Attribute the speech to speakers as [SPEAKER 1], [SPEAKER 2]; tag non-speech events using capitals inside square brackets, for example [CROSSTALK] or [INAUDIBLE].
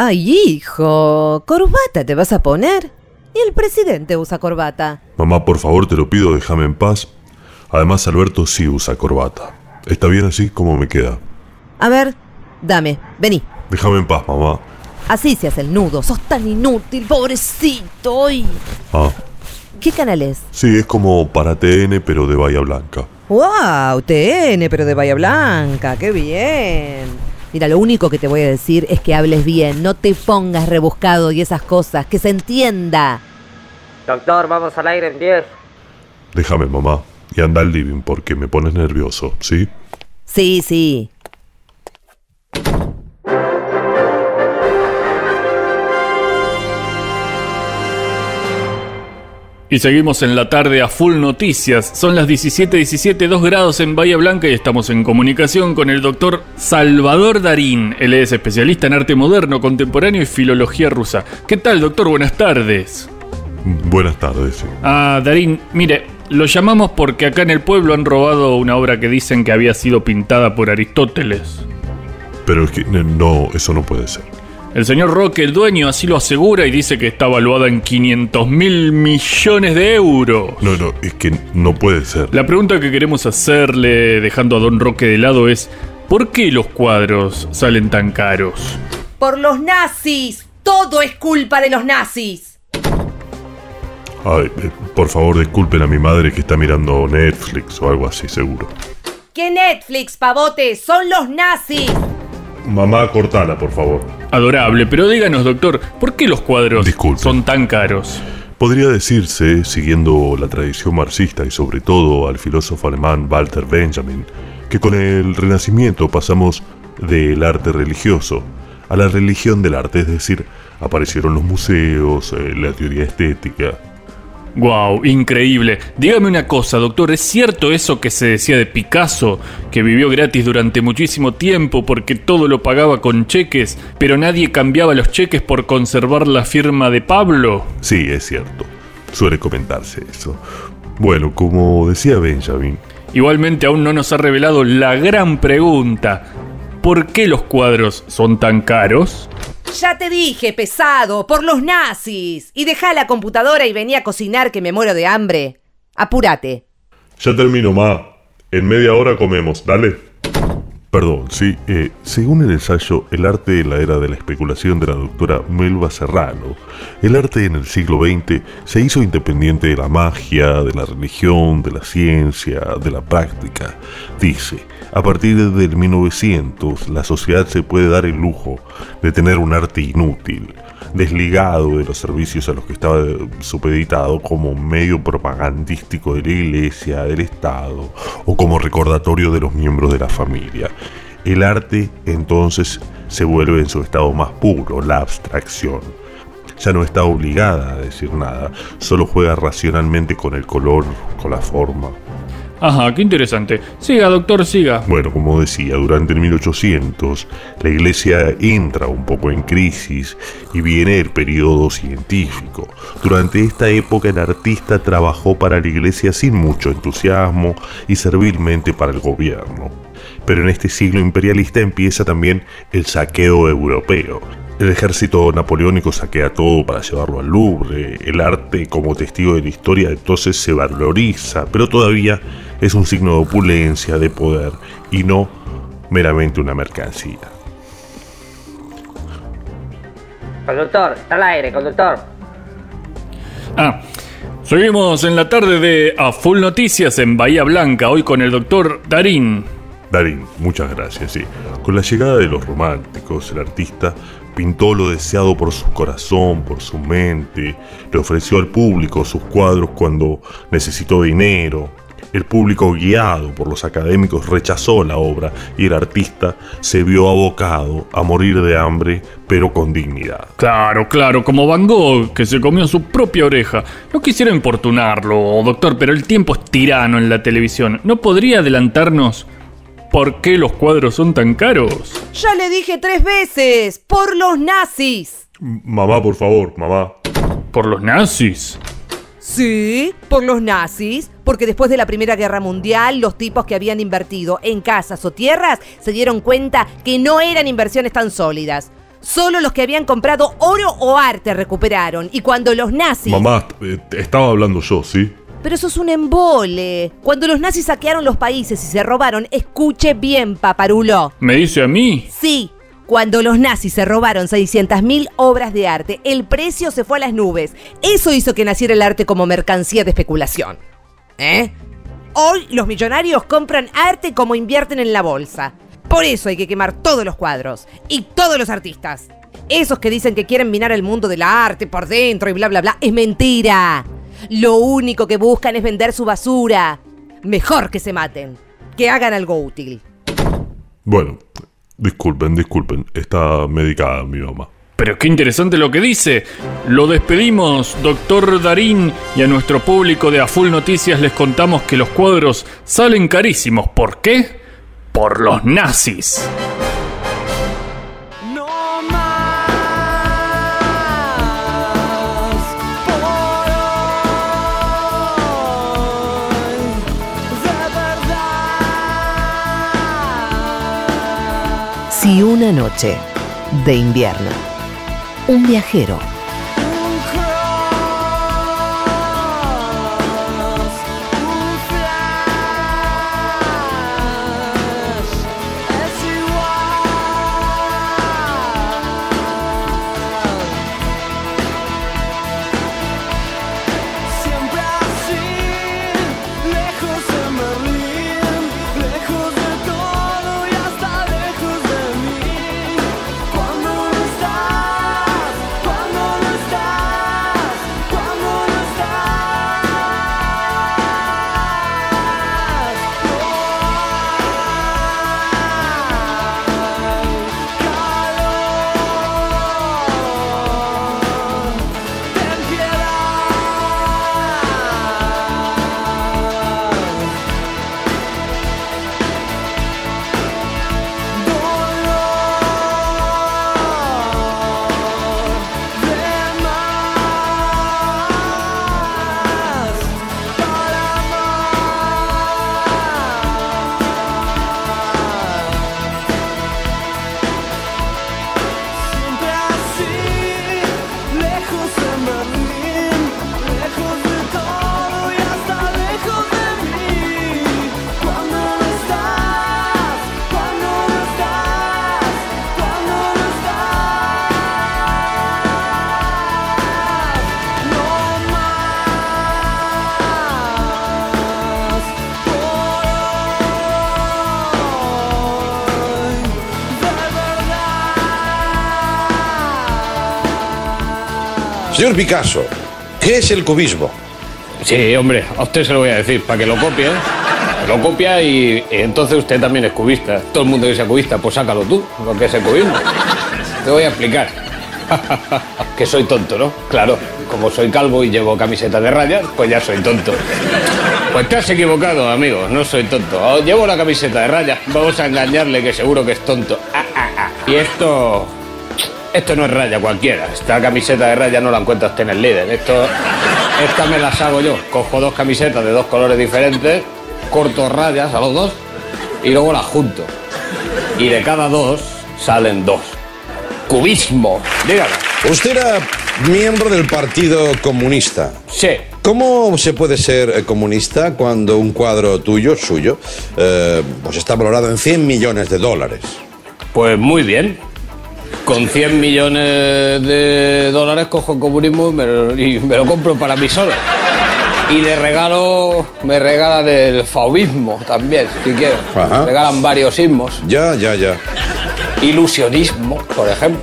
[SPEAKER 1] Ay, hijo, corbata te vas a poner. Y el presidente usa corbata.
[SPEAKER 2] Mamá, por favor, te lo pido, déjame en paz. Además, Alberto sí usa corbata. ¿Está bien así como me queda?
[SPEAKER 1] A ver, dame, vení.
[SPEAKER 2] Déjame en paz, mamá.
[SPEAKER 1] Así se hace el nudo, sos tan inútil, pobrecito. Ay.
[SPEAKER 2] Ah,
[SPEAKER 1] ¿Qué canal es?
[SPEAKER 2] sí, es como para TN, pero de Bahía Blanca.
[SPEAKER 1] ¡Wow! TN, pero de Bahía Blanca, qué bien. Mira, lo único que te voy a decir es que hables bien, no te pongas rebuscado y esas cosas, que se entienda.
[SPEAKER 3] Doctor, vamos al aire en 10.
[SPEAKER 2] Déjame, mamá. Y anda al living porque me pones nervioso, ¿sí?
[SPEAKER 1] Sí, sí.
[SPEAKER 4] Y seguimos en la tarde a full noticias. Son las 17:17, 2 grados en Bahía Blanca y estamos en comunicación con el doctor Salvador Darín. Él es especialista en arte moderno, contemporáneo y filología rusa. ¿Qué tal, doctor? Buenas tardes.
[SPEAKER 2] Buenas tardes.
[SPEAKER 4] Ah, Darín, mire, lo llamamos porque acá en el pueblo han robado una obra que dicen que había sido pintada por Aristóteles.
[SPEAKER 2] Pero es que eh, no, eso no puede ser.
[SPEAKER 4] El señor Roque, el dueño, así lo asegura y dice que está valuada en 500 mil millones de euros.
[SPEAKER 2] No, no, es que no puede ser.
[SPEAKER 4] La pregunta que queremos hacerle, dejando a Don Roque de lado, es ¿por qué los cuadros salen tan caros?
[SPEAKER 1] Por los nazis. Todo es culpa de los nazis.
[SPEAKER 2] Ay, eh, por favor, disculpen a mi madre que está mirando Netflix o algo así, seguro.
[SPEAKER 1] ¿Qué Netflix, pavote? Son los nazis.
[SPEAKER 2] Mamá, cortala, por favor.
[SPEAKER 4] Adorable, pero díganos, doctor, ¿por qué los cuadros
[SPEAKER 2] Disculpe.
[SPEAKER 4] son tan caros?
[SPEAKER 2] Podría decirse, siguiendo la tradición marxista y sobre todo al filósofo alemán Walter Benjamin, que con el Renacimiento pasamos del arte religioso a la religión del arte, es decir, aparecieron los museos, eh, la teoría estética.
[SPEAKER 4] Wow, increíble. Dígame una cosa, doctor, ¿es cierto eso que se decía de Picasso, que vivió gratis durante muchísimo tiempo porque todo lo pagaba con cheques, pero nadie cambiaba los cheques por conservar la firma de Pablo?
[SPEAKER 2] Sí, es cierto. Suele comentarse eso. Bueno, como decía Benjamin,
[SPEAKER 4] Igualmente aún no nos ha revelado la gran pregunta. ¿Por qué los cuadros son tan caros?
[SPEAKER 1] Ya te dije, pesado, por los nazis. Y deja la computadora y vení a cocinar que me muero de hambre. Apúrate.
[SPEAKER 2] Ya termino, ma. En media hora comemos, dale. Perdón, sí. eh, según el ensayo El arte de la era de la especulación de la doctora Melba Serrano, el arte en el siglo XX se hizo independiente de la magia, de la religión, de la ciencia, de la práctica. Dice, a partir del 1900 la sociedad se puede dar el lujo de tener un arte inútil, desligado de los servicios a los que estaba supeditado como medio propagandístico de la iglesia, del Estado o como recordatorio de los miembros de la familia. El arte entonces se vuelve en su estado más puro, la abstracción. Ya no está obligada a decir nada, solo juega racionalmente con el color, con la forma.
[SPEAKER 4] Ajá, qué interesante. Siga, doctor, siga.
[SPEAKER 2] Bueno, como decía, durante el 1800 la iglesia entra un poco en crisis y viene el periodo científico. Durante esta época el artista trabajó para la iglesia sin mucho entusiasmo y servilmente para el gobierno. Pero en este siglo imperialista empieza también el saqueo europeo. El ejército napoleónico saquea todo para llevarlo al Louvre. El arte como testigo de la historia entonces se valoriza, pero todavía es un signo de opulencia, de poder, y no meramente una mercancía.
[SPEAKER 3] Conductor, está al aire, conductor.
[SPEAKER 4] Ah, seguimos en la tarde de A Full Noticias en Bahía Blanca, hoy con el doctor Darín.
[SPEAKER 2] Darín, muchas gracias, sí. Con la llegada de los románticos, el artista pintó lo deseado por su corazón, por su mente, le ofreció al público sus cuadros cuando necesitó dinero. El público, guiado por los académicos, rechazó la obra y el artista se vio abocado a morir de hambre, pero con dignidad.
[SPEAKER 4] Claro, claro, como Van Gogh, que se comió su propia oreja. No quisiera importunarlo, doctor, pero el tiempo es tirano en la televisión. ¿No podría adelantarnos por qué los cuadros son tan caros?
[SPEAKER 1] Ya le dije tres veces, por los nazis.
[SPEAKER 2] Mamá, por favor, mamá.
[SPEAKER 4] ¿Por los nazis?
[SPEAKER 1] Sí, por los nazis, porque después de la Primera Guerra Mundial, los tipos que habían invertido en casas o tierras se dieron cuenta que no eran inversiones tan sólidas. Solo los que habían comprado oro o arte recuperaron. Y cuando los nazis...
[SPEAKER 2] Mamá, eh, estaba hablando yo, ¿sí?
[SPEAKER 1] Pero eso es un embole. Cuando los nazis saquearon los países y se robaron, escuche bien, paparulo.
[SPEAKER 4] ¿Me dice a mí?
[SPEAKER 1] Sí, cuando los nazis se robaron 600.000 obras de arte, el precio se fue a las nubes. Eso hizo que naciera el arte como mercancía de especulación. ¿Eh? Hoy los millonarios compran arte como invierten en la bolsa. Por eso hay que quemar todos los cuadros y todos los artistas. Esos que dicen que quieren minar el mundo del arte por dentro y bla bla bla, es mentira. Lo único que buscan es vender su basura. Mejor que se maten, que hagan algo útil.
[SPEAKER 2] Bueno, disculpen, disculpen. Está medicada mi mamá.
[SPEAKER 4] Pero qué interesante lo que dice. Lo despedimos, doctor Darín, y a nuestro público de A Full Noticias les contamos que los cuadros salen carísimos. ¿Por qué? Por los nazis.
[SPEAKER 1] Una noche de invierno, un viajero
[SPEAKER 5] Señor Picasso, ¿qué es el cubismo?
[SPEAKER 6] Sí, hombre, a usted se lo voy a decir, para que lo copie. ¿eh? Lo copia y, entonces usted también es cubista. Todo el mundo que sea cubista, pues sácalo tú, lo que es el cubismo. Te voy a explicar. [LAUGHS] que soy tonto, ¿no? Claro, como soy calvo y llevo camiseta de rayas, pues ya soy tonto. Pues te has equivocado, amigo, no soy tonto. Llevo la camiseta de rayas, vamos a engañarle que seguro que es tonto. Ah, ah, ah. Y esto... Esto no es raya cualquiera. Esta camiseta de raya no la encuentra usted en el líder. Esto, esta me las hago yo. Cojo dos camisetas de dos colores diferentes, corto rayas a los dos y luego las junto. Y de cada dos salen dos. Cubismo. Dígame.
[SPEAKER 5] Usted era miembro del Partido Comunista.
[SPEAKER 6] Sí.
[SPEAKER 5] ¿Cómo se puede ser eh, comunista cuando un cuadro tuyo, suyo, eh, pues está valorado en 100 millones de dólares?
[SPEAKER 6] Pues muy bien. Con 100 millones de dólares cojo el comunismo y me, lo- y me lo compro para mí solo. Y de regalo me regalan el fauvismo también, si quiero.
[SPEAKER 5] Ajá.
[SPEAKER 6] Me regalan varios ismos.
[SPEAKER 5] Ya, ya, ya.
[SPEAKER 6] Ilusionismo, por ejemplo.